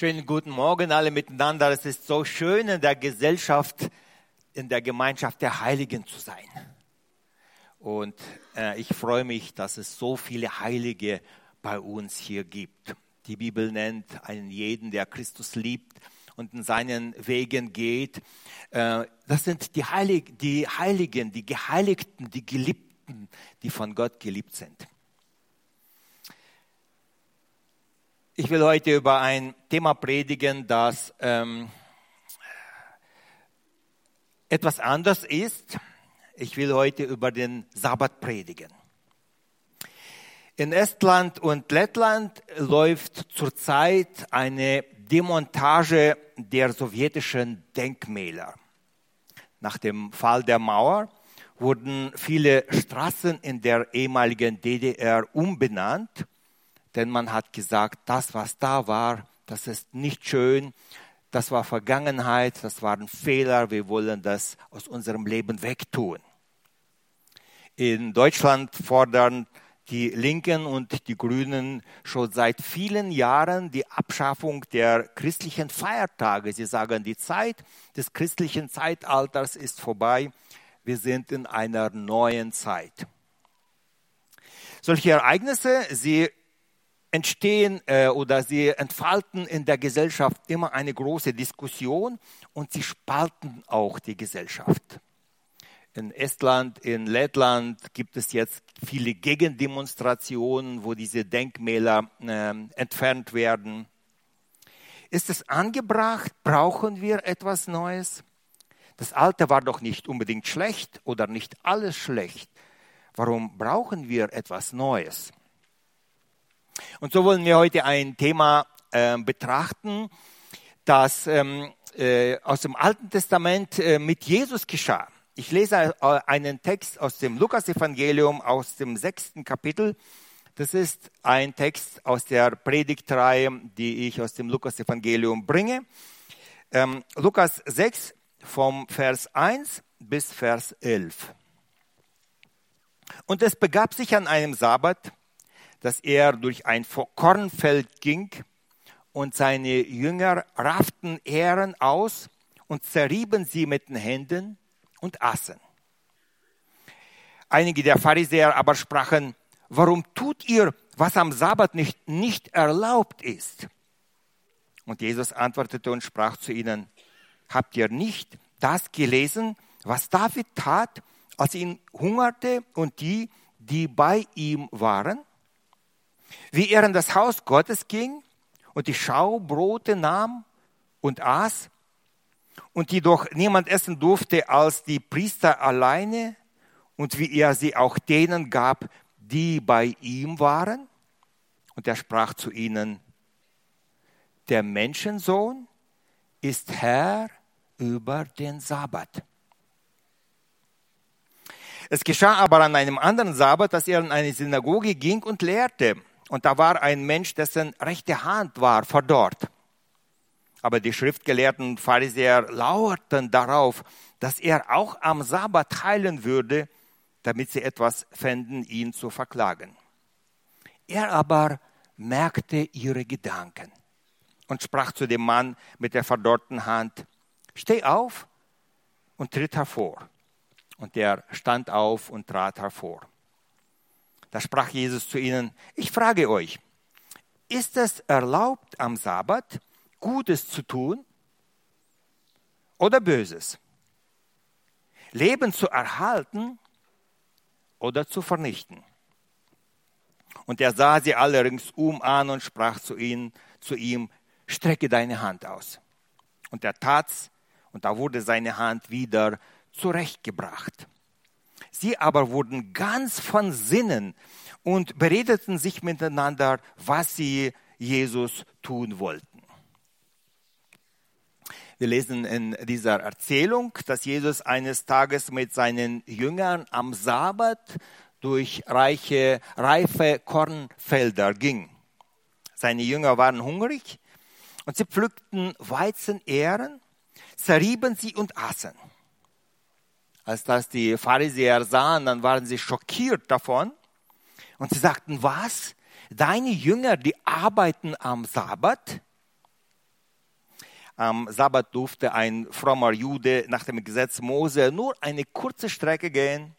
Schönen guten Morgen alle miteinander. Es ist so schön in der Gesellschaft, in der Gemeinschaft der Heiligen zu sein. Und äh, ich freue mich, dass es so viele Heilige bei uns hier gibt. Die Bibel nennt einen jeden, der Christus liebt und in seinen Wegen geht. Äh, das sind die, Heilig die Heiligen, die Geheiligten, die Geliebten, die von Gott geliebt sind. Ich will heute über ein Thema predigen, das ähm, etwas anders ist. Ich will heute über den Sabbat predigen. In Estland und Lettland läuft zurzeit eine Demontage der sowjetischen Denkmäler. Nach dem Fall der Mauer wurden viele Straßen in der ehemaligen DDR umbenannt denn man hat gesagt, das, was da war, das ist nicht schön, das war Vergangenheit, das waren Fehler, wir wollen das aus unserem Leben wegtun. In Deutschland fordern die Linken und die Grünen schon seit vielen Jahren die Abschaffung der christlichen Feiertage. Sie sagen, die Zeit des christlichen Zeitalters ist vorbei. Wir sind in einer neuen Zeit. Solche Ereignisse, sie entstehen äh, oder sie entfalten in der Gesellschaft immer eine große Diskussion und sie spalten auch die Gesellschaft. In Estland, in Lettland gibt es jetzt viele Gegendemonstrationen, wo diese Denkmäler äh, entfernt werden. Ist es angebracht? Brauchen wir etwas Neues? Das Alte war doch nicht unbedingt schlecht oder nicht alles schlecht. Warum brauchen wir etwas Neues? Und so wollen wir heute ein Thema äh, betrachten, das ähm, äh, aus dem Alten Testament äh, mit Jesus geschah. Ich lese äh, einen Text aus dem Lukas-Evangelium aus dem sechsten Kapitel. Das ist ein Text aus der Predigtreihe, die ich aus dem Lukas-Evangelium bringe. Ähm, Lukas 6 vom Vers 1 bis Vers 11. Und es begab sich an einem Sabbat, dass er durch ein Kornfeld ging und seine Jünger rafften Ähren aus und zerrieben sie mit den Händen und aßen. Einige der Pharisäer aber sprachen, warum tut ihr, was am Sabbat nicht, nicht erlaubt ist? Und Jesus antwortete und sprach zu ihnen, habt ihr nicht das gelesen, was David tat, als ihn hungerte und die, die bei ihm waren? Wie er in das Haus Gottes ging und die Schaubrote nahm und aß und die doch niemand essen durfte als die Priester alleine und wie er sie auch denen gab, die bei ihm waren. Und er sprach zu ihnen, der Menschensohn ist Herr über den Sabbat. Es geschah aber an einem anderen Sabbat, dass er in eine Synagoge ging und lehrte. Und da war ein Mensch, dessen rechte Hand war verdorrt. Aber die Schriftgelehrten Pharisäer lauerten darauf, dass er auch am Sabbat heilen würde, damit sie etwas fänden, ihn zu verklagen. Er aber merkte ihre Gedanken und sprach zu dem Mann mit der verdorrten Hand, steh auf und tritt hervor. Und der stand auf und trat hervor. Da sprach Jesus zu ihnen, ich frage euch, ist es erlaubt am Sabbat Gutes zu tun oder Böses? Leben zu erhalten oder zu vernichten? Und er sah sie alle ringsum an und sprach zu ihnen, zu ihm, strecke deine Hand aus. Und er tat's, und da wurde seine Hand wieder zurechtgebracht. Sie aber wurden ganz von Sinnen und beredeten sich miteinander, was sie Jesus tun wollten. Wir lesen in dieser Erzählung, dass Jesus eines Tages mit seinen Jüngern am Sabbat durch reiche, reife Kornfelder ging. Seine Jünger waren hungrig und sie pflückten Weizenähren, zerrieben sie und aßen. Als das die Pharisäer sahen, dann waren sie schockiert davon. Und sie sagten, was? Deine Jünger, die arbeiten am Sabbat? Am Sabbat durfte ein frommer Jude nach dem Gesetz Mose nur eine kurze Strecke gehen.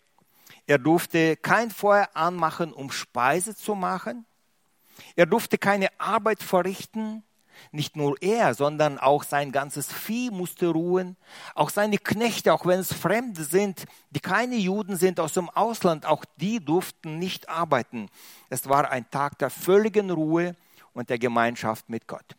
Er durfte kein Feuer anmachen, um Speise zu machen. Er durfte keine Arbeit verrichten. Nicht nur er, sondern auch sein ganzes Vieh musste ruhen. Auch seine Knechte, auch wenn es Fremde sind, die keine Juden sind aus dem Ausland, auch die durften nicht arbeiten. Es war ein Tag der völligen Ruhe und der Gemeinschaft mit Gott.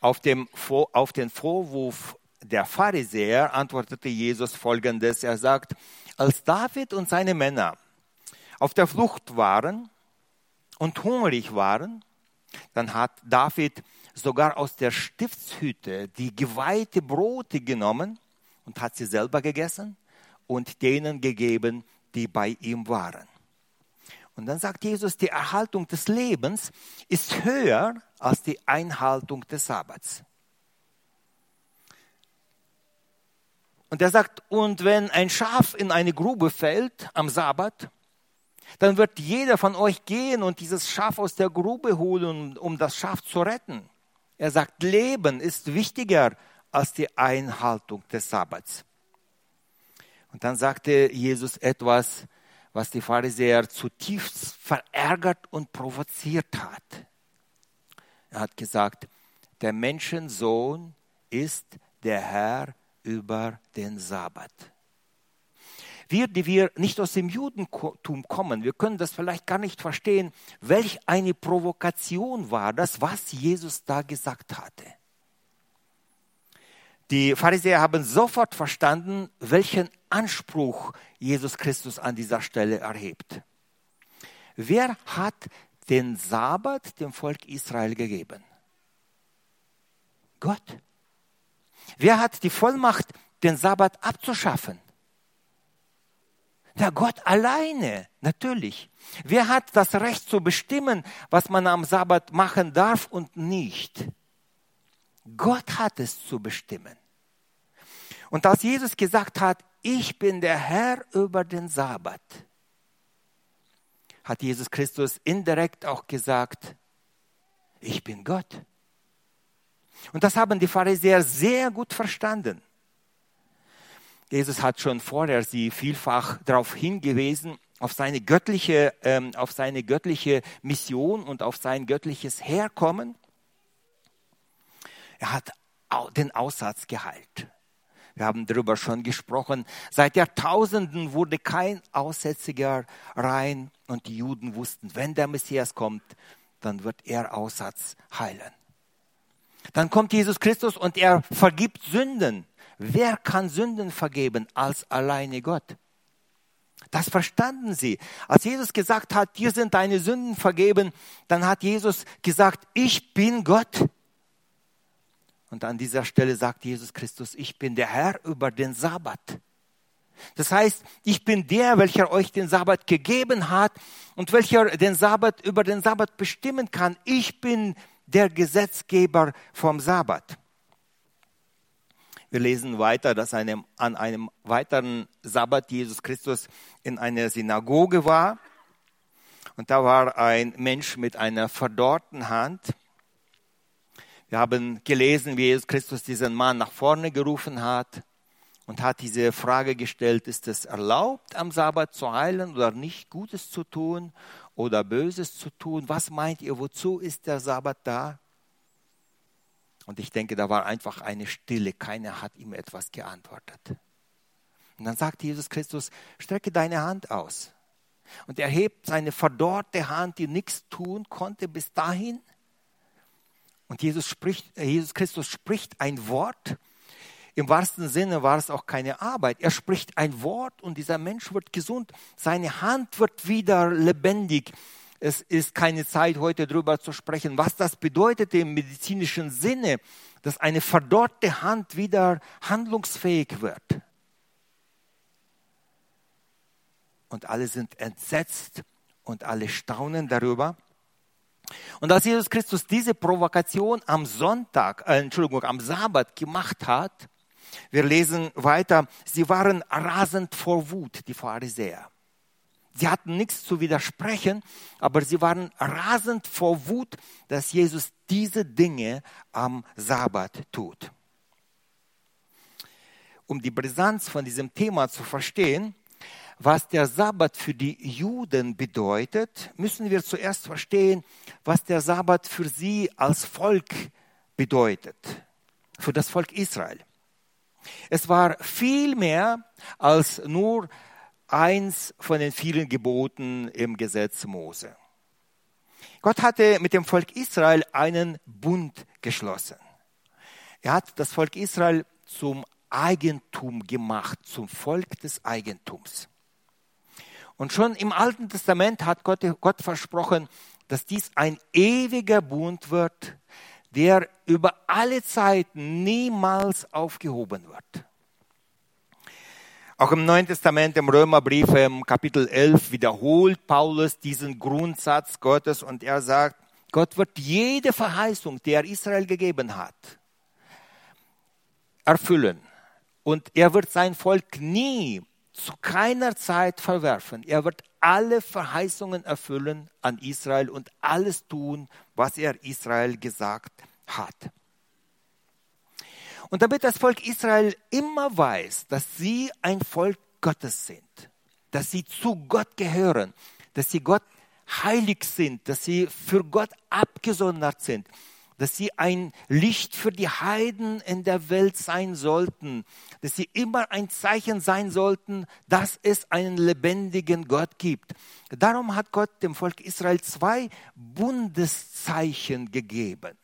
Auf, dem, auf den Vorwurf der Pharisäer antwortete Jesus folgendes. Er sagt, als David und seine Männer auf der Flucht waren und hungrig waren, dann hat David sogar aus der Stiftshütte die geweihte Brote genommen und hat sie selber gegessen und denen gegeben, die bei ihm waren. Und dann sagt Jesus, die Erhaltung des Lebens ist höher als die Einhaltung des Sabbats. Und er sagt, und wenn ein Schaf in eine Grube fällt am Sabbat, dann wird jeder von euch gehen und dieses Schaf aus der Grube holen, um das Schaf zu retten. Er sagt, Leben ist wichtiger als die Einhaltung des Sabbats. Und dann sagte Jesus etwas, was die Pharisäer zutiefst verärgert und provoziert hat. Er hat gesagt, der Menschensohn ist der Herr über den Sabbat. Wir, die wir nicht aus dem Judentum kommen, wir können das vielleicht gar nicht verstehen, welch eine Provokation war das, was Jesus da gesagt hatte. Die Pharisäer haben sofort verstanden, welchen Anspruch Jesus Christus an dieser Stelle erhebt. Wer hat den Sabbat dem Volk Israel gegeben? Gott. Wer hat die Vollmacht, den Sabbat abzuschaffen? Ja, Gott alleine, natürlich. Wer hat das Recht zu bestimmen, was man am Sabbat machen darf und nicht? Gott hat es zu bestimmen. Und als Jesus gesagt hat, ich bin der Herr über den Sabbat, hat Jesus Christus indirekt auch gesagt, ich bin Gott. Und das haben die Pharisäer sehr gut verstanden. Jesus hat schon vorher sie vielfach darauf hingewiesen, auf seine göttliche, ähm, auf seine göttliche Mission und auf sein göttliches Herkommen. Er hat den Aussatz geheilt. Wir haben darüber schon gesprochen. Seit Jahrtausenden wurde kein Aussätziger rein und die Juden wussten, wenn der Messias kommt, dann wird er Aussatz heilen. Dann kommt Jesus Christus und er vergibt Sünden. Wer kann Sünden vergeben als alleine Gott? Das verstanden sie. Als Jesus gesagt hat, dir sind deine Sünden vergeben, dann hat Jesus gesagt, ich bin Gott. Und an dieser Stelle sagt Jesus Christus, ich bin der Herr über den Sabbat. Das heißt, ich bin der, welcher euch den Sabbat gegeben hat und welcher den Sabbat über den Sabbat bestimmen kann. Ich bin der Gesetzgeber vom Sabbat. Wir lesen weiter, dass einem, an einem weiteren Sabbat Jesus Christus in einer Synagoge war. Und da war ein Mensch mit einer verdorrten Hand. Wir haben gelesen, wie Jesus Christus diesen Mann nach vorne gerufen hat und hat diese Frage gestellt, ist es erlaubt, am Sabbat zu heilen oder nicht Gutes zu tun oder Böses zu tun? Was meint ihr, wozu ist der Sabbat da? Und ich denke, da war einfach eine Stille. Keiner hat ihm etwas geantwortet. Und dann sagt Jesus Christus, strecke deine Hand aus. Und er hebt seine verdorrte Hand, die nichts tun konnte bis dahin. Und Jesus, spricht, Jesus Christus spricht ein Wort. Im wahrsten Sinne war es auch keine Arbeit. Er spricht ein Wort und dieser Mensch wird gesund. Seine Hand wird wieder lebendig es ist keine Zeit, heute darüber zu sprechen, was das bedeutet im medizinischen Sinne, dass eine verdorrte Hand wieder handlungsfähig wird. Und alle sind entsetzt und alle staunen darüber. Und als Jesus Christus diese Provokation am Sonntag, äh, Entschuldigung, am Sabbat gemacht hat, wir lesen weiter, sie waren rasend vor Wut, die Pharisäer. Sie hatten nichts zu widersprechen, aber sie waren rasend vor Wut, dass Jesus diese Dinge am Sabbat tut. Um die Brisanz von diesem Thema zu verstehen, was der Sabbat für die Juden bedeutet, müssen wir zuerst verstehen, was der Sabbat für sie als Volk bedeutet, für das Volk Israel. Es war viel mehr als nur eins von den vielen Geboten im Gesetz Mose. Gott hatte mit dem Volk Israel einen Bund geschlossen. Er hat das Volk Israel zum Eigentum gemacht, zum Volk des Eigentums. Und schon im Alten Testament hat Gott, Gott versprochen, dass dies ein ewiger Bund wird, der über alle Zeiten niemals aufgehoben wird. Auch im Neuen Testament, im Römerbrief, im Kapitel 11, wiederholt Paulus diesen Grundsatz Gottes und er sagt, Gott wird jede Verheißung, die er Israel gegeben hat, erfüllen. Und er wird sein Volk nie zu keiner Zeit verwerfen. Er wird alle Verheißungen erfüllen an Israel und alles tun, was er Israel gesagt hat. Und damit das Volk Israel immer weiß, dass sie ein Volk Gottes sind, dass sie zu Gott gehören, dass sie Gott heilig sind, dass sie für Gott abgesondert sind, dass sie ein Licht für die Heiden in der Welt sein sollten, dass sie immer ein Zeichen sein sollten, dass es einen lebendigen Gott gibt. Darum hat Gott dem Volk Israel zwei Bundeszeichen gegeben.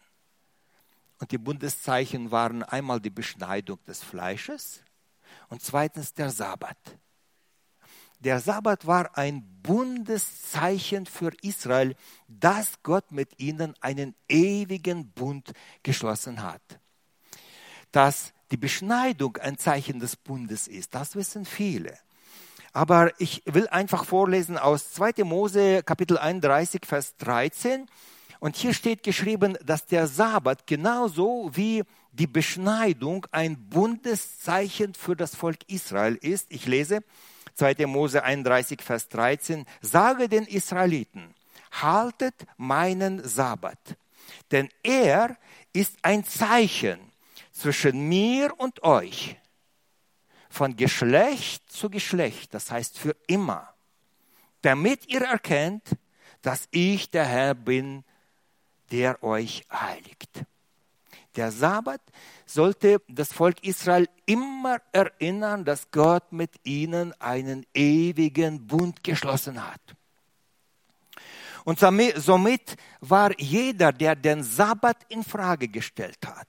Und die Bundeszeichen waren einmal die Beschneidung des Fleisches und zweitens der Sabbat. Der Sabbat war ein Bundeszeichen für Israel, dass Gott mit ihnen einen ewigen Bund geschlossen hat. Dass die Beschneidung ein Zeichen des Bundes ist, das wissen viele. Aber ich will einfach vorlesen aus 2. Mose Kapitel 31, Vers 13. Und hier steht geschrieben, dass der Sabbat genauso wie die Beschneidung ein Bundeszeichen für das Volk Israel ist. Ich lese 2. Mose 31, Vers 13. Sage den Israeliten, haltet meinen Sabbat, denn er ist ein Zeichen zwischen mir und euch, von Geschlecht zu Geschlecht, das heißt für immer, damit ihr erkennt, dass ich der Herr bin, der euch heiligt. Der Sabbat sollte das Volk Israel immer erinnern, dass Gott mit ihnen einen ewigen Bund geschlossen hat. Und somit war jeder, der den Sabbat in Frage gestellt hat,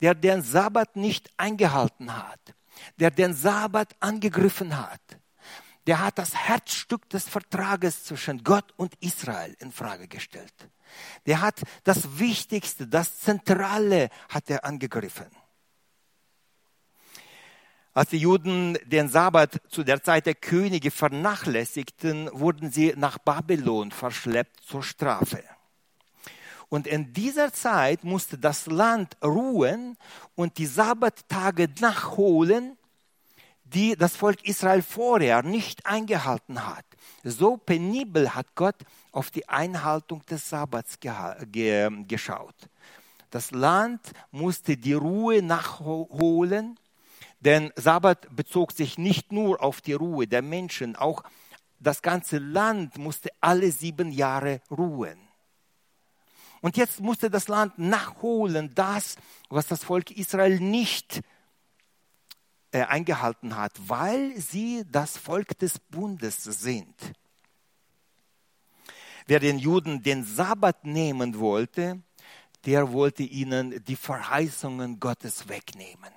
der den Sabbat nicht eingehalten hat, der den Sabbat angegriffen hat, der hat das Herzstück des Vertrages zwischen Gott und Israel in Frage gestellt. Der hat das Wichtigste, das Zentrale hat er angegriffen. Als die Juden den Sabbat zu der Zeit der Könige vernachlässigten, wurden sie nach Babylon verschleppt zur Strafe. Und in dieser Zeit musste das Land ruhen und die Sabbattage nachholen, die das Volk Israel vorher nicht eingehalten hat. So penibel hat Gott auf die Einhaltung des Sabbats geschaut. Das Land musste die Ruhe nachholen, denn Sabbat bezog sich nicht nur auf die Ruhe der Menschen, auch das ganze Land musste alle sieben Jahre ruhen. Und jetzt musste das Land nachholen, das, was das Volk Israel nicht äh, eingehalten hat, weil sie das Volk des Bundes sind. Wer den Juden den Sabbat nehmen wollte, der wollte ihnen die Verheißungen Gottes wegnehmen.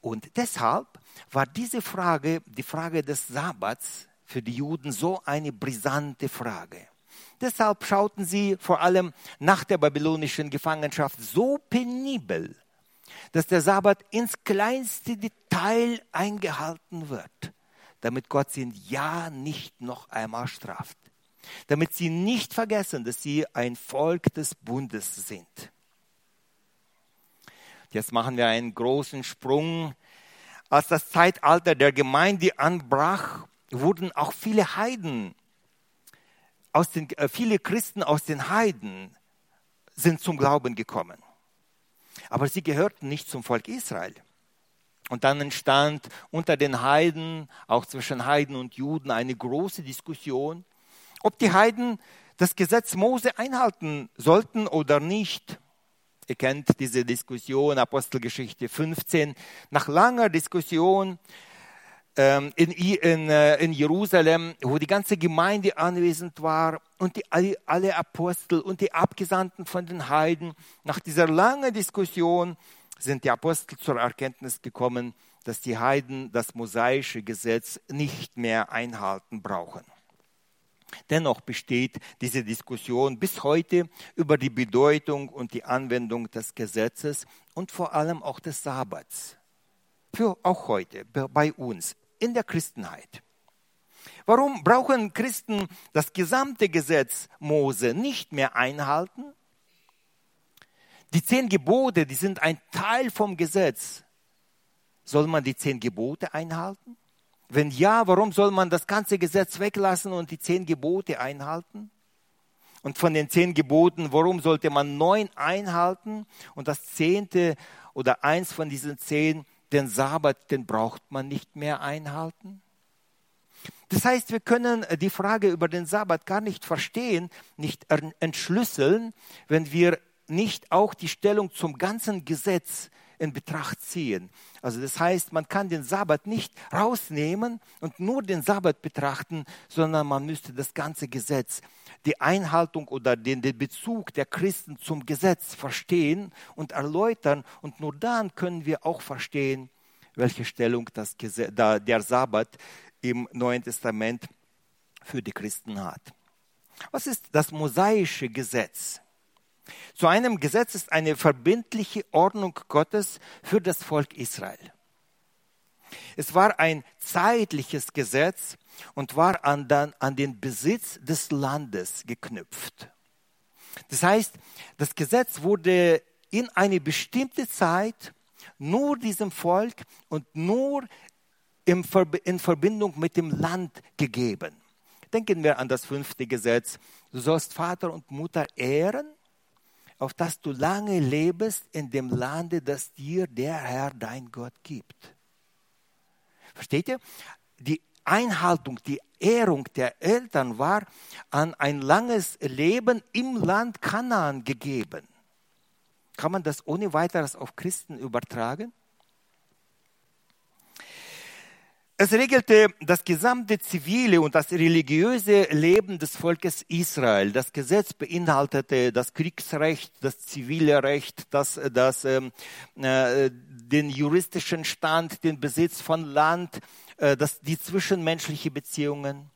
Und deshalb war diese Frage, die Frage des Sabbats, für die Juden so eine brisante Frage. Deshalb schauten sie vor allem nach der babylonischen Gefangenschaft so penibel dass der Sabbat ins kleinste Detail eingehalten wird, damit Gott sie ja nicht noch einmal straft, damit sie nicht vergessen, dass sie ein Volk des Bundes sind. Jetzt machen wir einen großen Sprung als das Zeitalter der Gemeinde anbrach, wurden auch viele Heiden, aus den, äh, viele Christen aus den Heiden sind zum Glauben gekommen. Aber sie gehörten nicht zum Volk Israel. Und dann entstand unter den Heiden, auch zwischen Heiden und Juden, eine große Diskussion, ob die Heiden das Gesetz Mose einhalten sollten oder nicht. Ihr kennt diese Diskussion, Apostelgeschichte 15. Nach langer Diskussion in, in, äh, in Jerusalem, wo die ganze Gemeinde anwesend war und die, alle Apostel und die Abgesandten von den Heiden, nach dieser langen Diskussion sind die Apostel zur Erkenntnis gekommen, dass die Heiden das mosaische Gesetz nicht mehr einhalten brauchen. Dennoch besteht diese Diskussion bis heute über die Bedeutung und die Anwendung des Gesetzes und vor allem auch des Sabbats. Für auch heute bei uns in der Christenheit. Warum brauchen Christen das gesamte Gesetz Mose nicht mehr einhalten? Die zehn Gebote, die sind ein Teil vom Gesetz. Soll man die zehn Gebote einhalten? Wenn ja, warum soll man das ganze Gesetz weglassen und die zehn Gebote einhalten? Und von den zehn Geboten, warum sollte man neun einhalten und das zehnte oder eins von diesen zehn, den Sabbat, den braucht man nicht mehr einhalten? Das heißt, wir können die Frage über den Sabbat gar nicht verstehen, nicht entschlüsseln, wenn wir nicht auch die Stellung zum ganzen Gesetz in Betracht ziehen. Also das heißt, man kann den Sabbat nicht rausnehmen und nur den Sabbat betrachten, sondern man müsste das ganze Gesetz, die Einhaltung oder den, den Bezug der Christen zum Gesetz verstehen und erläutern. Und nur dann können wir auch verstehen, welche Stellung das Gesetz, der Sabbat im Neuen Testament für die Christen hat. Was ist das mosaische Gesetz? Zu einem Gesetz ist eine verbindliche Ordnung Gottes für das Volk Israel. Es war ein zeitliches Gesetz und war an, den, Besitz des Landes geknüpft. Das heißt, das Gesetz wurde in eine bestimmte Zeit nur diesem Volk und nur in Verbindung mit dem Land gegeben. Denken wir an das fünfte Gesetz. Du sollst Vater und Mutter ehren auf dass du lange lebst in dem Lande, das dir der Herr, dein Gott, gibt. Versteht ihr? Die Einhaltung, die Ehrung der Eltern war an ein langes Leben im Land Kanaan gegeben. Kann man das ohne weiteres auf Christen übertragen? Es regelte das gesamte zivile und das religiöse Leben des Volkes Israel. Das Gesetz beinhaltete das Kriegsrecht, das zivile Recht, das, das, ähm, äh, den juristischen Stand, den Besitz von Land, äh, das, die zwischenmenschliche Beziehungen.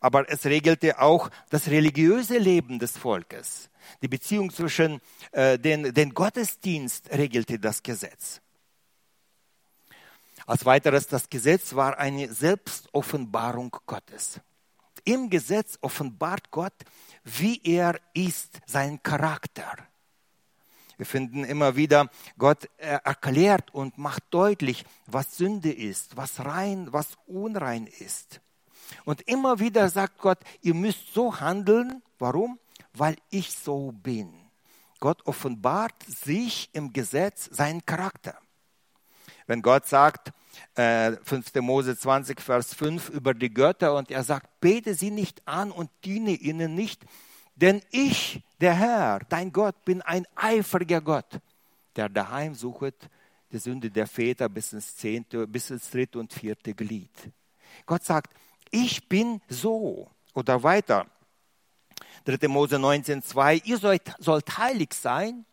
Aber es regelte auch das religiöse Leben des Volkes. Die Beziehung zwischen äh, den, den Gottesdienst regelte das Gesetz. Als weiteres, das Gesetz war eine Selbstoffenbarung Gottes. Im Gesetz offenbart Gott, wie er ist, seinen Charakter. Wir finden immer wieder, Gott erklärt und macht deutlich, was Sünde ist, was rein, was unrein ist. Und immer wieder sagt Gott, ihr müsst so handeln. Warum? Weil ich so bin. Gott offenbart sich im Gesetz seinen Charakter. Wenn Gott sagt, äh, 5. Mose 20, Vers 5 über die Götter und er sagt, bete sie nicht an und diene ihnen nicht, denn ich, der Herr, dein Gott, bin ein eifriger Gott, der daheim sucht die Sünde der Väter bis ins zehnte, bis ins dritte und vierte Glied. Gott sagt, ich bin so. Oder weiter. 3. Mose 19, 2, ihr sollt, sollt heilig sein,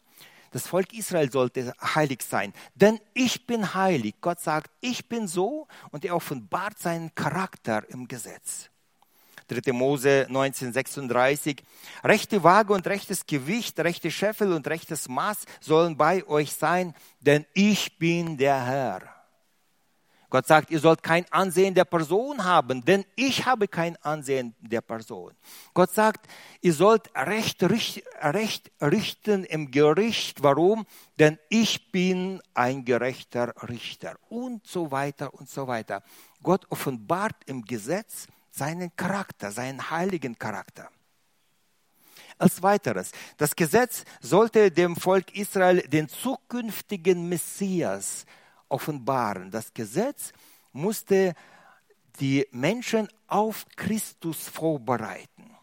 das Volk Israel sollte heilig sein, denn ich bin heilig. Gott sagt, ich bin so und er offenbart seinen Charakter im Gesetz. 3. Mose 1936. Rechte Waage und rechtes Gewicht, rechte Scheffel und rechtes Maß sollen bei euch sein, denn ich bin der Herr. Gott sagt, ihr sollt kein Ansehen der Person haben, denn ich habe kein Ansehen der Person. Gott sagt, ihr sollt Recht, Recht richten im Gericht. Warum? Denn ich bin ein gerechter Richter. Und so weiter und so weiter. Gott offenbart im Gesetz seinen Charakter, seinen heiligen Charakter. Als weiteres, das Gesetz sollte dem Volk Israel den zukünftigen Messias offenbaren. Das Gesetz musste die Menschen auf Christus vorbereiten.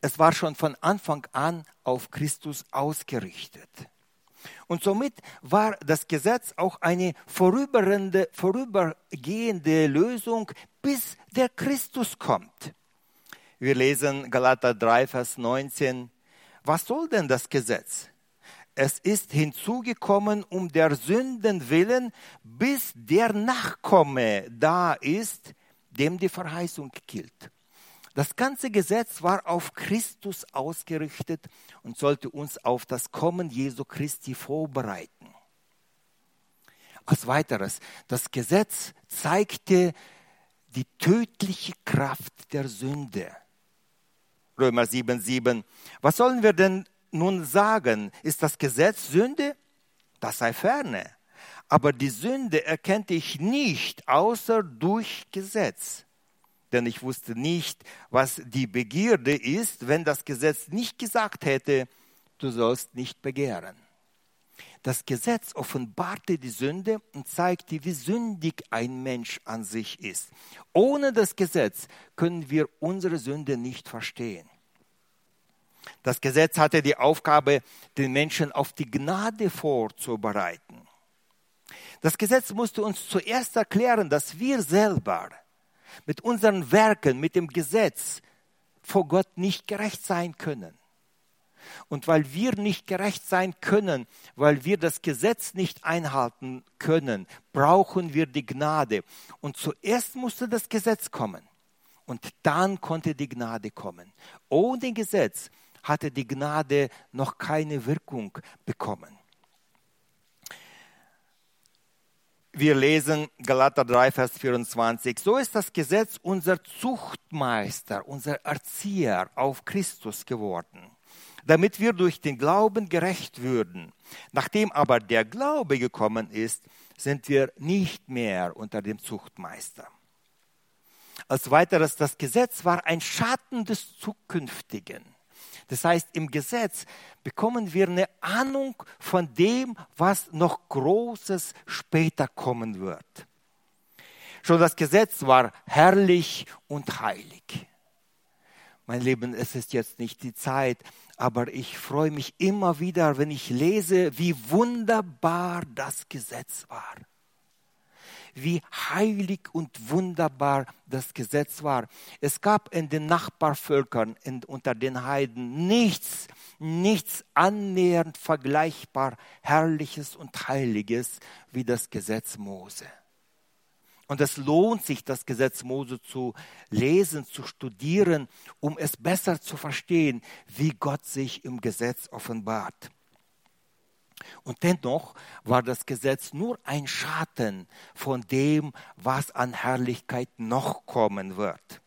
Es war schon von Anfang an auf Christus ausgerichtet. Und somit war das Gesetz auch eine vorübergehende, Lösung, bis der Christus kommt. Wir lesen Galater 3, Vers 19. Was soll denn das Gesetz? Es ist hinzugekommen um der Sünden willen, bis der Nachkomme da ist, dem die Verheißung gilt. Das ganze Gesetz war auf Christus ausgerichtet und sollte uns auf das Kommen Jesu Christi vorbereiten. Als weiteres, das Gesetz zeigte die tödliche Kraft der Sünde. Römer 7,7. Was sollen wir denn nun sagen, ist das Gesetz Sünde? Das sei ferne. Aber die Sünde erkannte ich nicht, außer durch Gesetz. Denn ich wusste nicht, was die Begierde ist, wenn das Gesetz nicht gesagt hätte, du sollst nicht begehren. Das Gesetz offenbarte die Sünde und zeigte, wie sündig ein Mensch an sich ist. Ohne das Gesetz können wir unsere Sünde nicht verstehen. Das Gesetz hatte die Aufgabe, den Menschen auf die Gnade vorzubereiten. Das Gesetz musste uns zuerst erklären, dass wir selber mit unseren Werken, mit dem Gesetz vor Gott nicht gerecht sein können. Und weil wir nicht gerecht sein können, weil wir das Gesetz nicht einhalten können, brauchen wir die Gnade. Und zuerst musste das Gesetz kommen. Und dann konnte die Gnade kommen. Ohne Gesetz hatte die Gnade noch keine Wirkung bekommen. Wir lesen Galater 3, Vers 24. So ist das Gesetz unser Zuchtmeister, unser Erzieher auf Christus geworden, damit wir durch den Glauben gerecht würden. Nachdem aber der Glaube gekommen ist, sind wir nicht mehr unter dem Zuchtmeister. Als weiteres, das Gesetz war ein Schatten des Zukünftigen. Das heißt, im Gesetz bekommen wir eine Ahnung von dem, was noch Großes später kommen wird. Schon das Gesetz war herrlich und heilig. Mein Leben, es ist jetzt nicht die Zeit, aber ich freue mich immer wieder, wenn ich lese, wie wunderbar das Gesetz war wie heilig und wunderbar das Gesetz war. Es gab in den Nachbarvölkern, in, unter den Heiden, nichts, nichts annähernd vergleichbar Herrliches und Heiliges wie das Gesetz Mose. Und es lohnt sich, das Gesetz Mose zu lesen, zu studieren, um es besser zu verstehen, wie Gott sich im Gesetz offenbart. Und dennoch war das Gesetz nur ein Schatten von dem, was an Herrlichkeit noch kommen wird.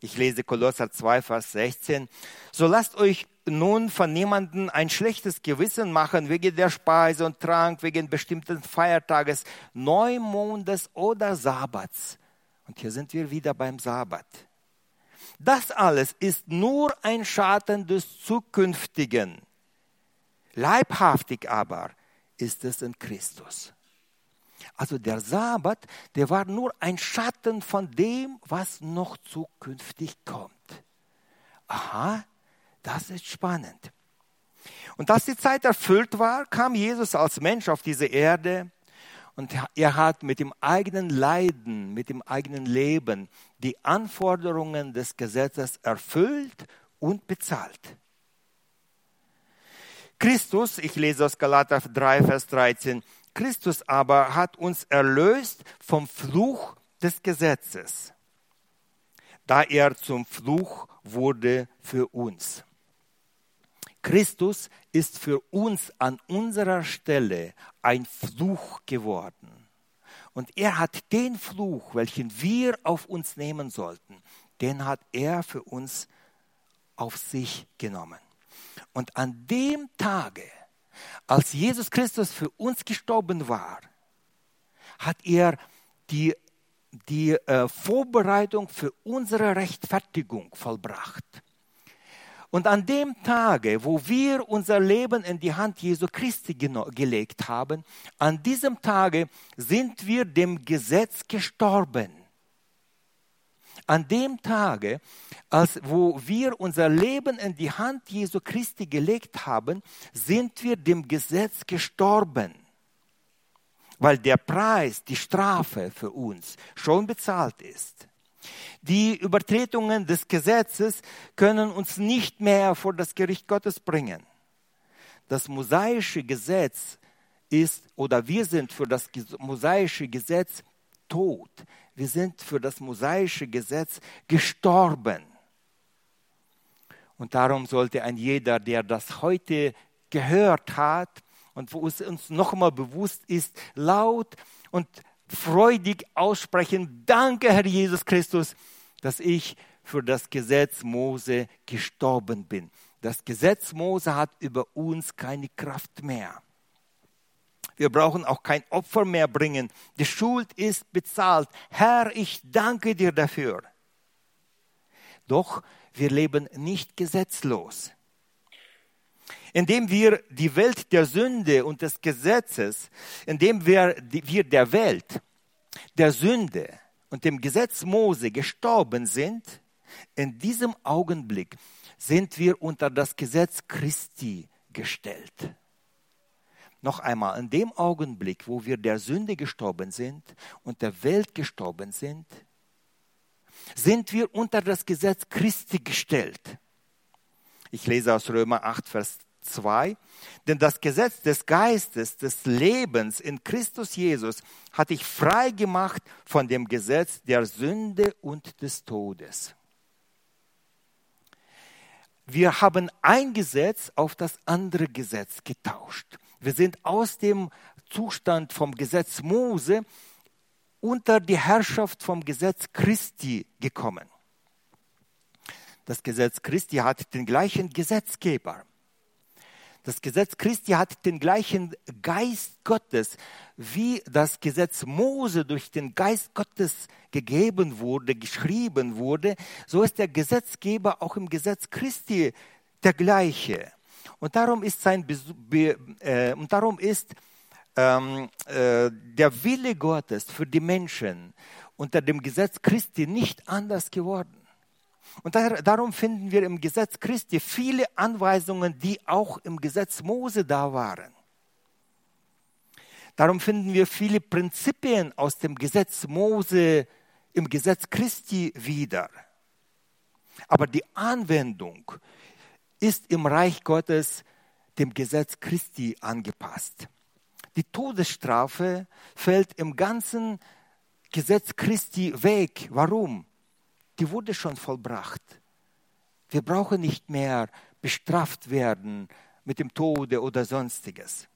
Ich lese Kolosser 2, Vers 16. So lasst euch nun von niemandem ein schlechtes Gewissen machen wegen der Speise und Trank, wegen bestimmten Feiertages, Neumondes oder Sabbats. Und hier sind wir wieder beim Sabbat. Das alles ist nur ein Schatten des Zukünftigen Leibhaftig aber ist es in Christus. Also der Sabbat, der war nur ein Schatten von dem, was noch zukünftig kommt. Aha, das ist spannend. Und als die Zeit erfüllt war, kam Jesus als Mensch auf diese Erde und er hat mit dem eigenen Leiden, mit dem eigenen Leben die Anforderungen des Gesetzes erfüllt und bezahlt. Christus, ich lese aus Galater 3, Vers 13, Christus aber hat uns erlöst vom Fluch des Gesetzes, da er zum Fluch wurde für uns. Christus ist für uns an unserer Stelle ein Fluch geworden. Und er hat den Fluch, welchen wir auf uns nehmen sollten, den hat er für uns auf sich genommen. Und an dem Tage, als Jesus Christus für uns gestorben war, hat er die, die äh, Vorbereitung für unsere Rechtfertigung vollbracht. Und an dem Tage, wo wir unser Leben in die Hand Jesu Christi gelegt haben, an diesem Tage sind wir dem Gesetz gestorben. An dem Tage, als wo wir unser Leben in die Hand Jesu Christi gelegt haben, sind wir dem Gesetz gestorben weil der Preis, die Strafe für uns schon bezahlt ist. Die Übertretungen des Gesetzes können uns nicht mehr vor das Gericht Gottes bringen. Das mosaische Gesetz ist, oder wir sind für das mosaische Gesetz tot. Wir sind für das mosaische Gesetz gestorben. Und darum sollte ein jeder, der das heute gehört hat und wo es uns noch einmal bewusst ist, laut und freudig aussprechen, danke Herr Jesus Christus, dass ich für das Gesetz Mose gestorben bin. Das Gesetz Mose hat über uns keine Kraft mehr. Wir brauchen auch kein Opfer mehr bringen. Die Schuld ist bezahlt. Herr, ich danke dir dafür. Doch wir leben nicht gesetzlos. Indem wir die Welt der Sünde und des Gesetzes, indem wir, wir der Welt, der Sünde und dem Gesetz Mose gestorben sind, in diesem Augenblick sind wir unter das Gesetz Christi gestellt. Noch einmal, in dem Augenblick, wo wir der Sünde gestorben sind und der Welt gestorben sind, sind wir unter das Gesetz Christi gestellt. Ich lese aus Römer 8, Vers 2. Denn das Gesetz des Geistes, des Lebens in Christus Jesus hat dich frei gemacht von dem Gesetz der Sünde und des Todes. Wir haben ein Gesetz auf das andere Gesetz getauscht. Wir sind aus dem Zustand vom Gesetz Mose unter die Herrschaft vom Gesetz Christi gekommen. Das Gesetz Christi hat den gleichen Gesetzgeber. Das Gesetz Christi hat den gleichen Geist Gottes, wie das Gesetz Mose durch den Geist Gottes gegeben wurde, geschrieben wurde. So ist der Gesetzgeber auch im Gesetz Christi der gleiche. Und darum ist sein Be äh, und darum ist ähm, äh, der Wille Gottes für die Menschen unter dem Gesetz Christi nicht anders geworden. Und darum finden wir im Gesetz Christi viele Anweisungen, die auch im Gesetz Mose da waren. Darum finden wir viele Prinzipien aus dem Gesetz Mose im Gesetz Christi wieder. Aber die Anwendung ist im Reich Gottes dem Gesetz Christi angepasst. Die Todesstrafe fällt im ganzen Gesetz Christi weg. Warum? die wurde schon vollbracht. Wir brauchen nicht mehr bestraft werden mit dem Tode oder sonstiges.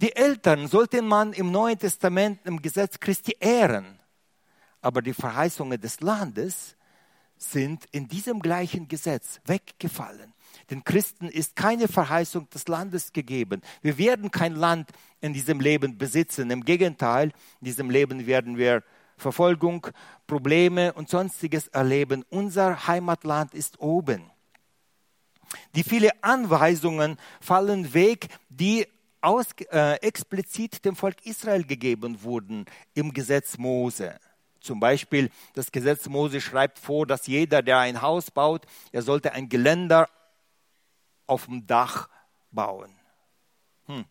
Die Eltern sollten man im Neuen Testament im Gesetz Christi ehren, aber die Verheißungen des Landes sind in diesem gleichen Gesetz weggefallen. Den Christen ist keine Verheißung des Landes gegeben. Wir werden kein Land in diesem Leben besitzen. Im Gegenteil, in diesem Leben werden wir Verfolgung, Probleme und sonstiges erleben. Unser Heimatland ist oben. Die vielen Anweisungen fallen weg, die aus, äh, explizit dem Volk Israel gegeben wurden im Gesetz Mose. Zum Beispiel, das Gesetz Mose schreibt vor, dass jeder, der ein Haus baut, er sollte ein Geländer auf dem Dach bauen. Hm.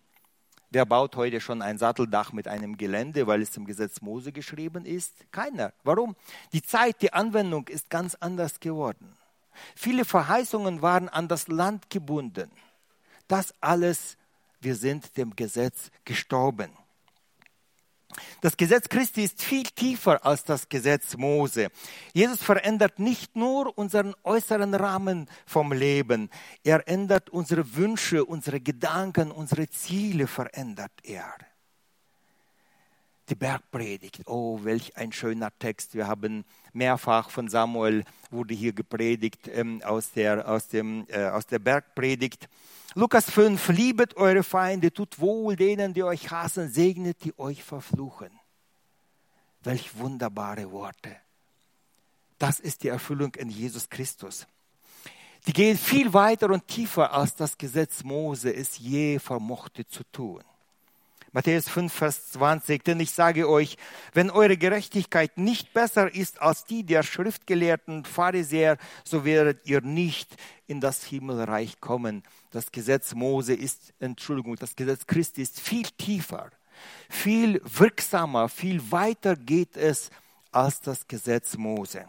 Wer baut heute schon ein Satteldach mit einem Gelände, weil es im Gesetz Mose geschrieben ist? Keiner. Warum? Die Zeit, die Anwendung ist ganz anders geworden. Viele Verheißungen waren an das Land gebunden. Das alles, wir sind dem Gesetz gestorben. Das Gesetz Christi ist viel tiefer als das Gesetz Mose. Jesus verändert nicht nur unseren äußeren Rahmen vom Leben, er ändert unsere Wünsche, unsere Gedanken, unsere Ziele verändert er. die Bergpredigt. Oh, welch ein schöner Text. Wir haben mehrfach von Samuel wurde hier gepredigt ähm, aus, der, aus, dem, äh, aus der Bergpredigt. Lukas 5, liebet eure Feinde, tut wohl denen, die euch hassen, segnet, die euch verfluchen. Welch wunderbare Worte. Das ist die Erfüllung in Jesus Christus. Die gehen viel weiter und tiefer, als das Gesetz Mose es je vermochte zu tun. Matthäus 5, Vers 20, denn ich sage euch, wenn eure Gerechtigkeit nicht besser ist als die der Schriftgelehrten Pharisäer, so werdet ihr nicht in das Himmelreich kommen. Das Gesetz Mose ist, Entschuldigung, das Gesetz Christi ist viel tiefer, viel wirksamer, viel weiter geht es als das Gesetz Mose.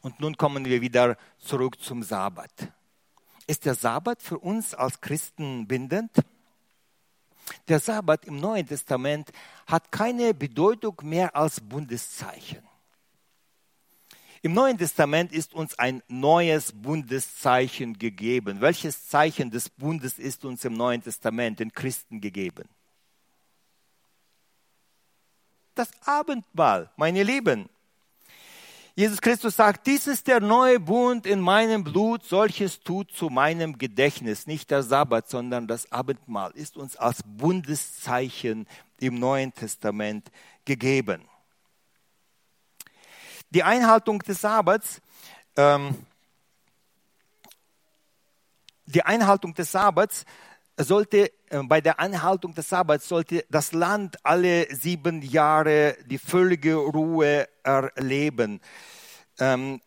Und nun kommen wir wieder zurück zum Sabbat. Ist der Sabbat für uns als Christen bindend? Der Sabbat im Neuen Testament hat keine Bedeutung mehr als Bundeszeichen. Im Neuen Testament ist uns ein neues Bundeszeichen gegeben. Welches Zeichen des Bundes ist uns im Neuen Testament den Christen gegeben? Das Abendmahl, meine Lieben. Jesus Christus sagt, dies ist der neue Bund in meinem Blut, solches tut zu meinem Gedächtnis. Nicht der Sabbat, sondern das Abendmahl ist uns als Bundeszeichen im Neuen Testament gegeben. Die Einhaltung des Sabbats, ähm, die Einhaltung des Sabbats sollte, äh, bei der Einhaltung des Sabbats sollte das Land alle sieben Jahre die völlige Ruhe erleben. Ähm,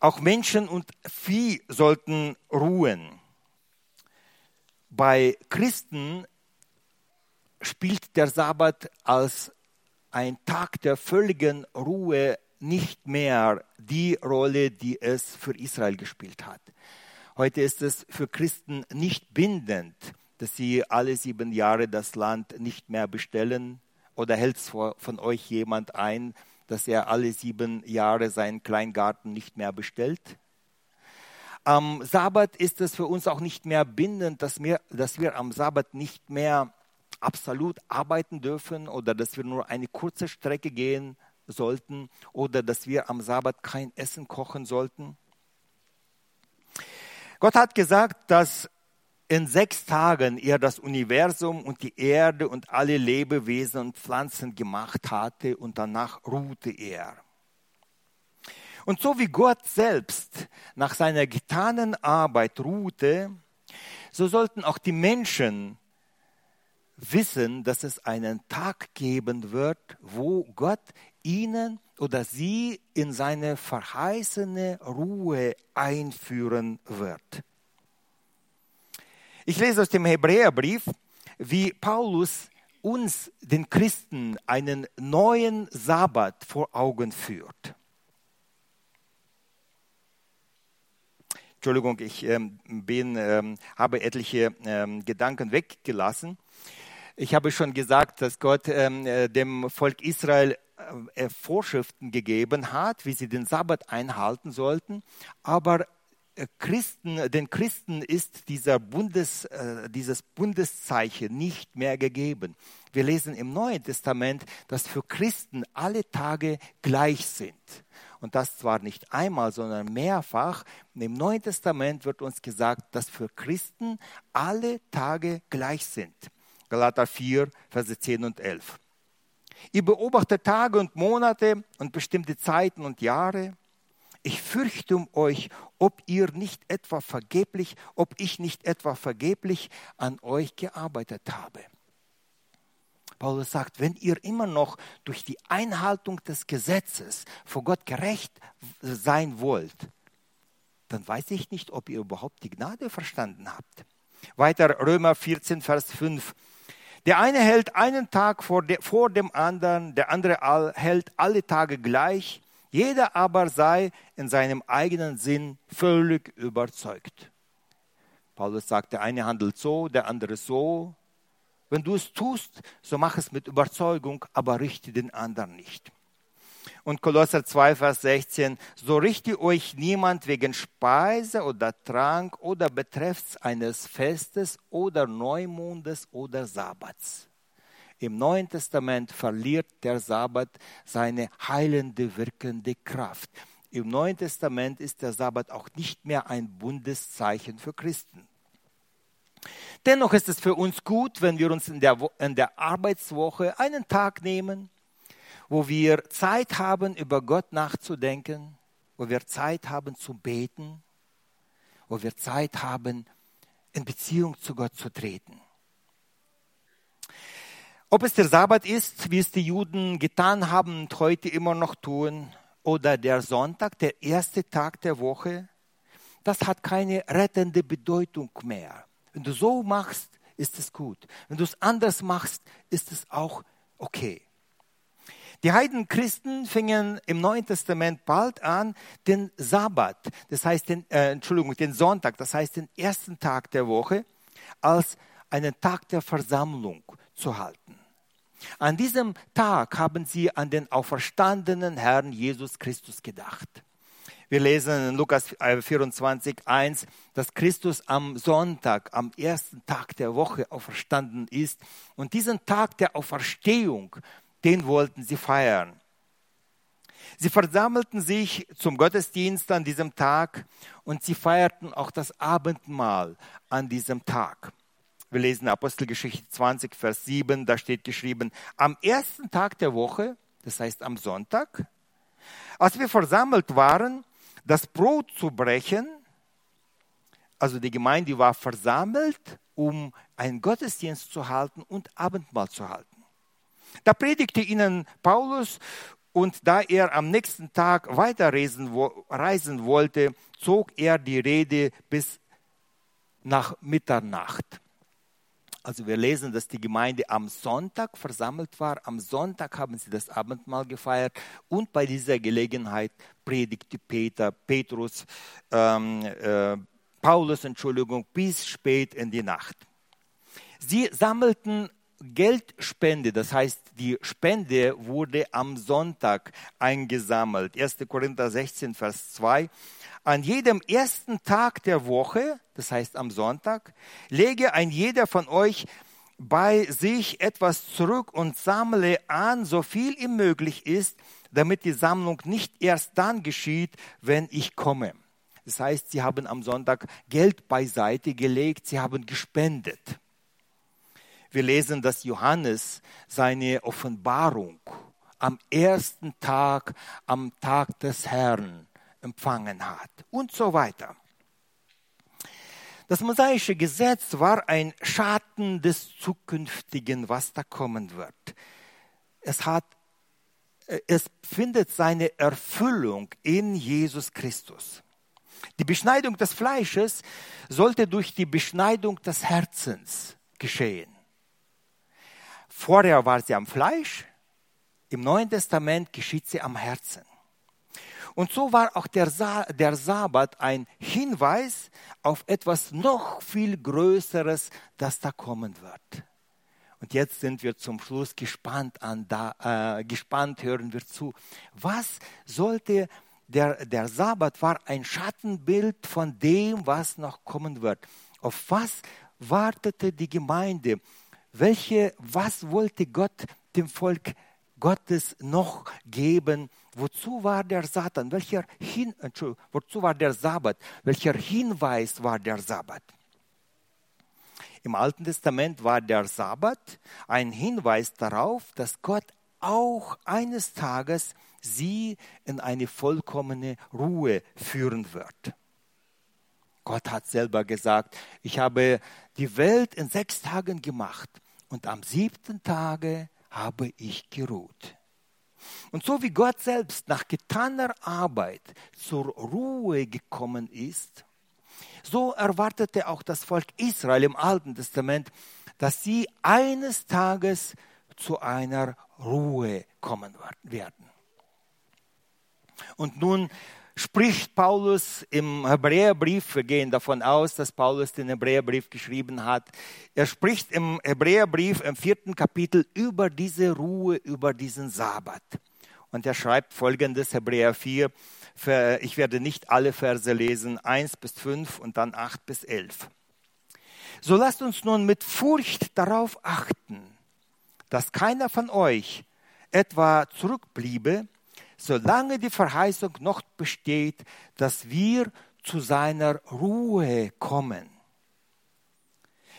auch Menschen und Vieh sollten ruhen. Bei Christen spielt der Sabbat als ein Tag der völligen Ruhe nicht mehr die Rolle, die es für Israel gespielt hat. Heute ist es für Christen nicht bindend, dass sie alle sieben Jahre das Land nicht mehr bestellen. Oder hält es von euch jemand ein, dass er alle sieben Jahre seinen Kleingarten nicht mehr bestellt? Am Sabbat ist es für uns auch nicht mehr bindend, dass wir, dass wir am Sabbat nicht mehr absolut arbeiten dürfen oder dass wir nur eine kurze Strecke gehen sollten oder dass wir am Sabbat kein Essen kochen sollten. Gott hat gesagt, dass in sechs Tagen er das Universum und die Erde und alle Lebewesen und Pflanzen gemacht hatte und danach ruhte er. Und so wie Gott selbst nach seiner getanen Arbeit ruhte, so sollten auch die Menschen wissen, dass es einen Tag geben wird, wo Gott ihnen oder sie in seine verheißene Ruhe einführen wird. Ich lese aus dem Hebräerbrief, wie Paulus uns, den Christen, einen neuen Sabbat vor Augen führt. Entschuldigung, ich ähm, bin, ähm, habe etliche ähm, Gedanken weggelassen. Ich habe schon gesagt, dass Gott äh, dem Volk Israel Vorschriften gegeben hat, wie sie den Sabbat einhalten sollten, aber äh, Christen, den Christen ist dieser Bundes, äh, dieses Bundeszeichen nicht mehr gegeben. Wir lesen im Neuen Testament, dass für Christen alle Tage gleich sind. Und das zwar nicht einmal, sondern mehrfach. Im Neuen Testament wird uns gesagt, dass für Christen alle Tage gleich sind. Galater 4, Verse 10 und 11. Ihr beobachtet Tage und Monate und bestimmte Zeiten und Jahre. Ich fürchte um euch, ob ihr nicht etwa vergeblich, ob ich nicht etwa vergeblich an euch gearbeitet habe. Paulus sagt, wenn ihr immer noch durch die Einhaltung des Gesetzes vor Gott gerecht sein wollt, dann weiß ich nicht, ob ihr überhaupt die Gnade verstanden habt. Weiter Römer 14, Vers 5. Der eine hält einen Tag vor, de, vor dem anderen, der andere all, hält alle Tage gleich. Jeder aber sei in seinem eigenen Sinn völlig überzeugt. Paulus sagt, der eine handelt so, der andere so. Wenn du es tust, so mach es mit Überzeugung, aber richte den anderen nicht. Und Kolosser 2, Vers 16, so richte euch niemand wegen Speise oder Trank oder betreffs eines Festes oder Neumondes oder Sabbats. Im Neuen Testament verliert der Sabbat seine heilende, wirkende Kraft. Im Neuen Testament ist der Sabbat auch nicht mehr ein Bundeszeichen für Christen. Dennoch ist es für uns gut, wenn wir uns in der, in der Arbeitswoche einen Tag nehmen, wo wir Zeit haben, über Gott nachzudenken, wo wir Zeit haben zu beten, wo wir Zeit haben, in Beziehung zu Gott zu treten. Ob es der Sabbat ist, wie es die Juden getan haben und heute immer noch tun, oder der Sonntag, der erste Tag der Woche, das hat keine rettende Bedeutung mehr. Wenn du so machst, ist es gut. Wenn du es anders machst, ist es auch okay. Die Heidenchristen fingen im Neuen Testament bald an, den Sabbat, das heißt den, äh, Entschuldigung, den Sonntag, das heißt den ersten Tag der Woche, als einen Tag der Versammlung zu halten. An diesem Tag haben sie an den auferstandenen Herrn Jesus Christus gedacht. Wir lesen in Lukas 24, äh, 1, dass Christus am Sonntag, am ersten Tag der Woche auferstanden ist. Und diesen Tag der Auferstehung, den wollten sie feiern. Sie versammelten sich zum Gottesdienst an diesem Tag und sie feierten auch das Abendmahl an diesem Tag. Wir lesen Apostelgeschichte 20, Vers 7, da steht geschrieben, am ersten Tag der Woche, das heißt am Sonntag, als wir versammelt waren, das Brot zu brechen. Also die Gemeinde war versammelt, um einen Gottesdienst zu halten und Abendmahl zu halten. Da predigte ihnen Paulus und da er am nächsten Tag weiterreisen reisen wollte, zog er die Rede bis nach Mitternacht. Also wir lesen, dass die Gemeinde am Sonntag versammelt war. Am Sonntag haben sie das Abendmahl gefeiert und bei dieser Gelegenheit predigte Peter, Petrus, ähm, äh, Paulus, Entschuldigung, bis spät in die Nacht. Sie sammelten Geldspende, das heißt, die Spende wurde am Sonntag eingesammelt. 1. Korinther 16, Vers 2. An jedem ersten Tag der Woche, das heißt am Sonntag, lege ein jeder von euch bei sich etwas zurück und sammle an, so viel ihm möglich ist, damit die Sammlung nicht erst dann geschieht, wenn ich komme. Das heißt, sie haben am Sonntag Geld beiseite gelegt, sie haben gespendet. Wir lesen, dass Johannes seine Offenbarung am ersten Tag, am Tag des Herrn, empfangen hat und so weiter. Das mosaische Gesetz war ein Schatten des Zukünftigen, was da kommen wird. Es hat äh, es findet seine Erfüllung in Jesus Christus. Die Beschneidung des Fleisches sollte durch die Beschneidung des Herzens geschehen. Vorher war sie am Fleisch, im Neuen Testament geschieht sie am Herzen. Und so war auch der, Sa der Sabbat ein Hinweis auf etwas noch viel Größeres, das da kommen wird. Und jetzt sind wir zum Schluss gespannt, an da, äh, gespannt hören wir zu. Was sollte der, der Sabbat war ein Schattenbild von dem, was noch kommen wird. Auf was wartete die Gemeinde? Welche, was wollte Gott dem Volk Gottes noch geben? Wozu war der Satan? Welcher Hin, wozu war der Sabbat? Welcher Hinweis war der Sabbat? Im Alten Testament war der Sabbat ein Hinweis darauf, dass Gott auch eines Tages sie in eine vollkommene Ruhe führen wird. Gott hat selber gesagt, ich habe die Welt in sechs Tagen gemacht und am siebten Tage habe ich geruht. Und so wie Gott selbst nach getaner Arbeit zur Ruhe gekommen ist, so erwartete auch das Volk Israel im Alten Testament, dass sie eines Tages zu einer Ruhe kommen werden. Und nun spricht Paulus im Hebräerbrief, wir gehen davon aus, dass Paulus den Hebräerbrief geschrieben hat, er spricht im Hebräerbrief im vierten Kapitel über diese Ruhe, über diesen Sabbat. Und er schreibt folgendes, Hebräer 4, ich werde nicht alle Verse lesen, 1 bis 5 und dann 8 bis 11. So lasst uns nun mit Furcht darauf achten, dass keiner von euch etwa zurückbliebe, solange die Verheißung noch besteht, dass wir zu seiner Ruhe kommen.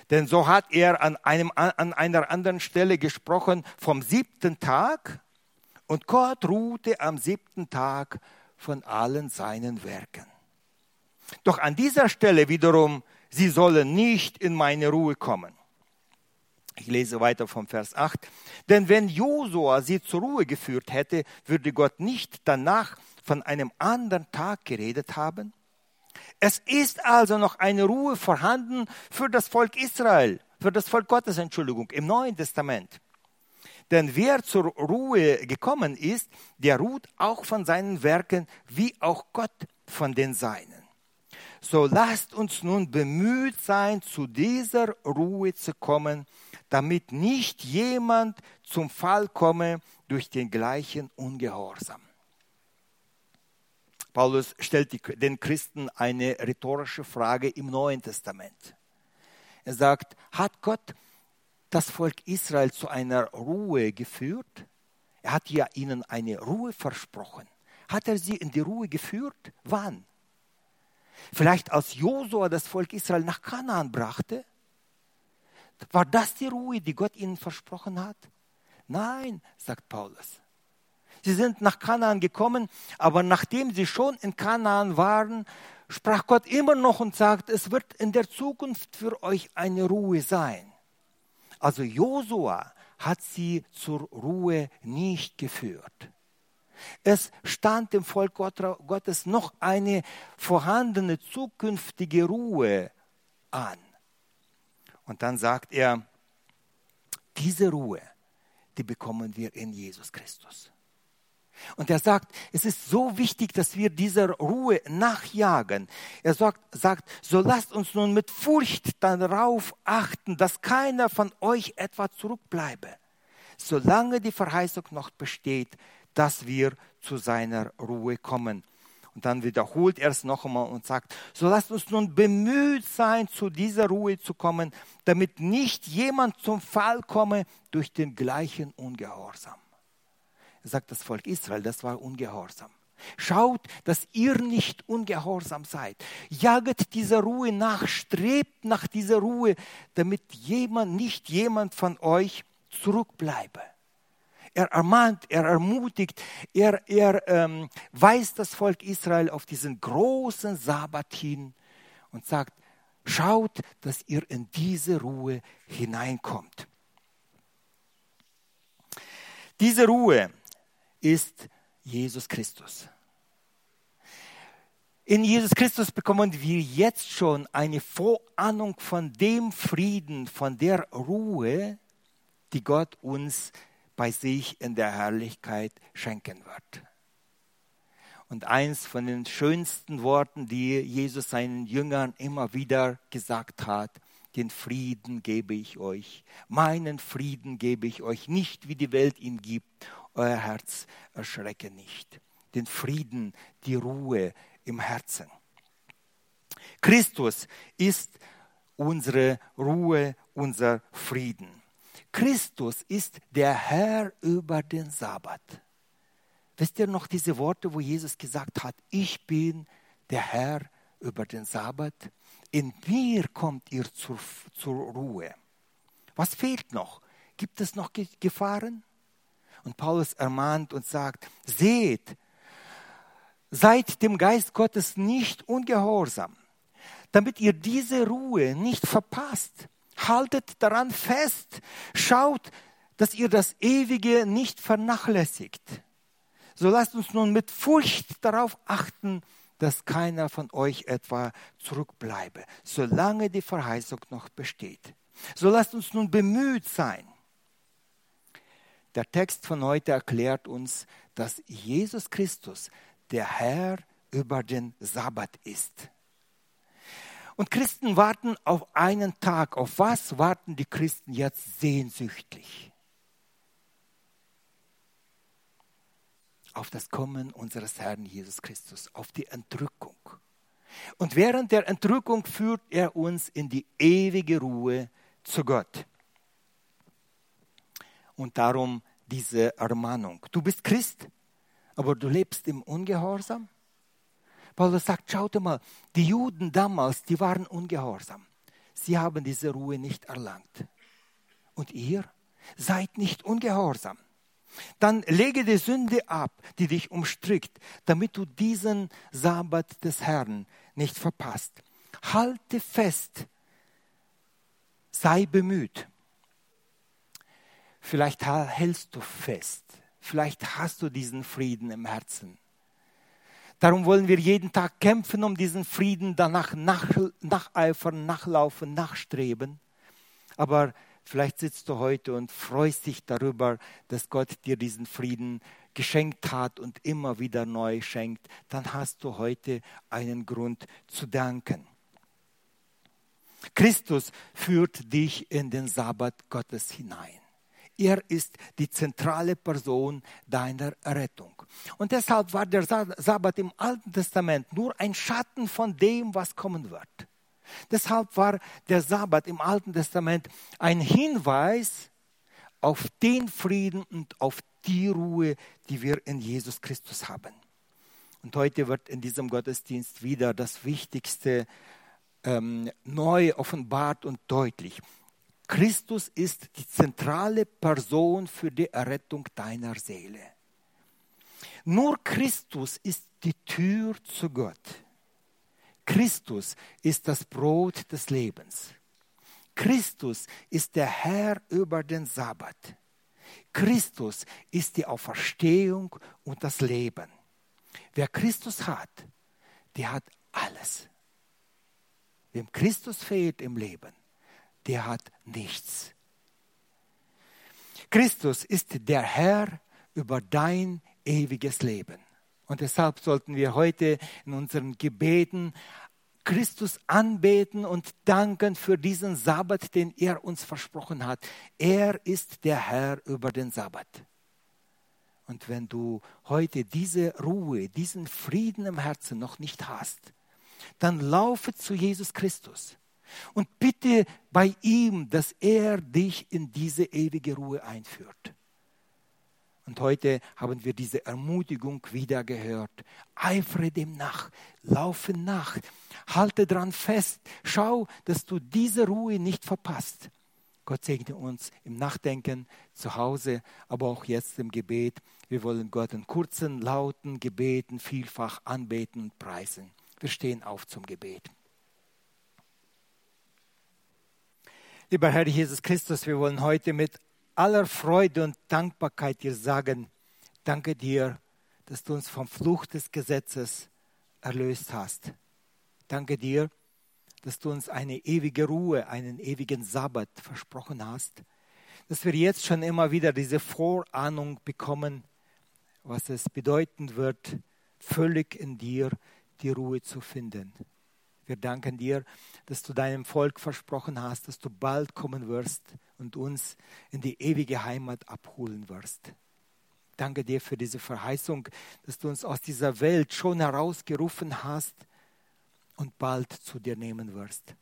Denn so hat er an, einem, an einer anderen Stelle gesprochen vom siebten Tag und Gott ruhte am siebten Tag von allen seinen Werken. Doch an dieser Stelle wiederum, sie sollen nicht in meine Ruhe kommen. Ich lese weiter vom Vers 8. Denn wenn Josua sie zur Ruhe geführt hätte, würde Gott nicht danach von einem anderen Tag geredet haben? Es ist also noch eine Ruhe vorhanden für das Volk Israel, für das Volk Gottes, Entschuldigung, im Neuen Testament. Denn wer zur Ruhe gekommen ist, der ruht auch von seinen Werken, wie auch Gott von den Seinen. So lasst uns nun bemüht sein, zu dieser Ruhe zu kommen, damit nicht jemand zum Fall komme durch den gleichen Ungehorsam. Paulus stellt den Christen eine rhetorische Frage im Neuen Testament. Er sagt, hat Gott das Volk Israel zu einer Ruhe geführt? Er hat ja ihnen eine Ruhe versprochen. Hat er sie in die Ruhe geführt? Wann? Vielleicht als Josua das Volk Israel nach Kanaan brachte? War das die Ruhe, die Gott ihnen versprochen hat? Nein, sagt Paulus. Sie sind nach Kanaan gekommen, aber nachdem sie schon in Kanaan waren, sprach Gott immer noch und sagt, es wird in der Zukunft für euch eine Ruhe sein. Also Josua hat sie zur Ruhe nicht geführt. Es stand dem Volk Gottes noch eine vorhandene zukünftige Ruhe an. Und dann sagt er, diese Ruhe, die bekommen wir in Jesus Christus. Und er sagt, es ist so wichtig, dass wir dieser Ruhe nachjagen. Er sagt, sagt, so lasst uns nun mit Furcht darauf achten, dass keiner von euch etwa zurückbleibe, solange die Verheißung noch besteht, dass wir zu seiner Ruhe kommen. Und dann wiederholt er es noch einmal und sagt, so lasst uns nun bemüht sein, zu dieser Ruhe zu kommen, damit nicht jemand zum Fall komme durch den gleichen Ungehorsam. Er sagt, das Volk Israel, das war ungehorsam. Schaut, dass ihr nicht ungehorsam seid. Jaget dieser Ruhe nach, strebt nach dieser Ruhe, damit jemand, nicht jemand von euch zurückbleibe. Er ermahnt, er ermutigt, er, er ähm, weist das Volk Israel auf diesen großen Sabbat hin und sagt, schaut, dass ihr in diese Ruhe hineinkommt. Diese Ruhe ist Jesus Christus. In Jesus Christus bekommen wir jetzt schon eine Vorahnung von dem Frieden, von der Ruhe, die Gott uns bei sich in der Herrlichkeit schenken wird. Und eins von den schönsten Worten, die Jesus seinen Jüngern immer wieder gesagt hat, den Frieden gebe ich euch, meinen Frieden gebe ich euch, nicht wie die Welt ihn gibt, euer Herz erschrecke nicht. Den Frieden, die Ruhe im Herzen. Christus ist unsere Ruhe, unser Frieden. Christus ist der Herr über den Sabbat. Wisst ihr noch diese Worte, wo Jesus gesagt hat, ich bin der Herr über den Sabbat? In mir kommt ihr zur, zur Ruhe. Was fehlt noch? Gibt es noch Gefahren? Und Paulus ermahnt und sagt, seht, seid dem Geist Gottes nicht ungehorsam, damit ihr diese Ruhe nicht verpasst haltet daran fest, schaut, dass ihr das Ewige nicht vernachlässigt. So lasst uns nun mit Furcht darauf achten, dass keiner von euch etwa zurückbleibe, solange die Verheißung noch besteht. So lasst uns nun bemüht sein. Der Text von heute erklärt uns, dass Jesus Christus der Herr über den Sabbat ist. Und Christen warten auf einen Tag. Auf was warten die Christen jetzt sehnsüchtig? Auf das Kommen unseres Herrn Jesus Christus, auf die Entrückung. Und während der Entrückung führt er uns in die ewige Ruhe zu Gott. Und darum diese Ermahnung. Du bist Christ, aber du lebst im Ungehorsam. Paulus sagt, schaut mal, die Juden damals, die waren ungehorsam. Sie haben diese Ruhe nicht erlangt. Und ihr seid nicht ungehorsam. Dann lege die Sünde ab, die dich umstrickt, damit du diesen Sabbat des Herrn nicht verpasst. Halte fest, sei bemüht. Vielleicht hältst du fest, vielleicht hast du diesen Frieden im Herzen. Darum wollen wir jeden Tag kämpfen, um diesen Frieden danach nach, nacheifern, nachlaufen, nachstreben. Aber vielleicht sitzt du heute und freust dich darüber, dass Gott dir diesen Frieden geschenkt hat und immer wieder neu schenkt. Dann hast du heute einen Grund zu danken. Christus führt dich in den Sabbat Gottes hinein. Er ist die zentrale Person deiner Rettung. Und deshalb war der Sabbat im Alten Testament nur ein Schatten von dem, was kommen wird. Deshalb war der Sabbat im Alten Testament ein Hinweis auf den Frieden und auf die Ruhe, die wir in Jesus Christus haben. Und heute wird in diesem Gottesdienst wieder das Wichtigste ähm, neu offenbart und deutlich. Christus ist die zentrale Person für die Errettung deiner Seele. Nur Christus ist die Tür zu Gott. Christus ist das Brot des Lebens. Christus ist der Herr über den Sabbat. Christus ist die Auferstehung und das Leben. Wer Christus hat, der hat alles. Wem Christus fehlt im Leben, der hat nichts. Christus ist der Herr über dein ewiges Leben. Und deshalb sollten wir heute in unseren Gebeten Christus anbeten und danken für diesen Sabbat, den er uns versprochen hat. Er ist der Herr über den Sabbat. Und wenn du heute diese Ruhe, diesen Frieden im Herzen noch nicht hast, dann laufe zu Jesus Christus und bitte bei ihm, dass er dich in diese ewige Ruhe einführt. Und heute haben wir diese Ermutigung wieder gehört. Eifere dem nach, laufe nach, halte dran fest, schau, dass du diese Ruhe nicht verpasst. Gott segne uns im Nachdenken zu Hause, aber auch jetzt im Gebet. Wir wollen Gott in kurzen, lauten Gebeten vielfach anbeten und preisen. Wir stehen auf zum Gebet. Lieber Herr Jesus Christus, wir wollen heute mit aller Freude und Dankbarkeit dir sagen, danke dir, dass du uns vom Fluch des Gesetzes erlöst hast. Danke dir, dass du uns eine ewige Ruhe, einen ewigen Sabbat versprochen hast, dass wir jetzt schon immer wieder diese Vorahnung bekommen, was es bedeuten wird, völlig in dir die Ruhe zu finden. Wir danken dir, dass du deinem Volk versprochen hast, dass du bald kommen wirst und uns in die ewige Heimat abholen wirst. Danke dir für diese Verheißung, dass du uns aus dieser Welt schon herausgerufen hast und bald zu dir nehmen wirst.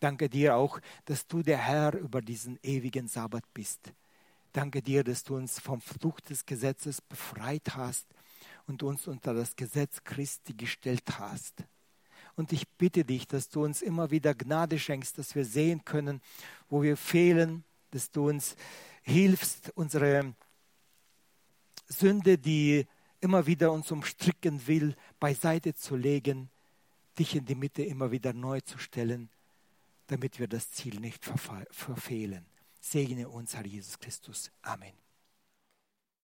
Danke dir auch, dass du der Herr über diesen ewigen Sabbat bist. Danke dir, dass du uns vom Fluch des Gesetzes befreit hast und uns unter das Gesetz Christi gestellt hast. Und ich bitte dich, dass du uns immer wieder Gnade schenkst, dass wir sehen können, wo wir fehlen, dass du uns hilfst, unsere Sünde, die immer wieder uns umstricken will, beiseite zu legen, dich in die Mitte immer wieder neu zu stellen, damit wir das Ziel nicht verfehlen. Segne uns, Herr Jesus Christus. Amen.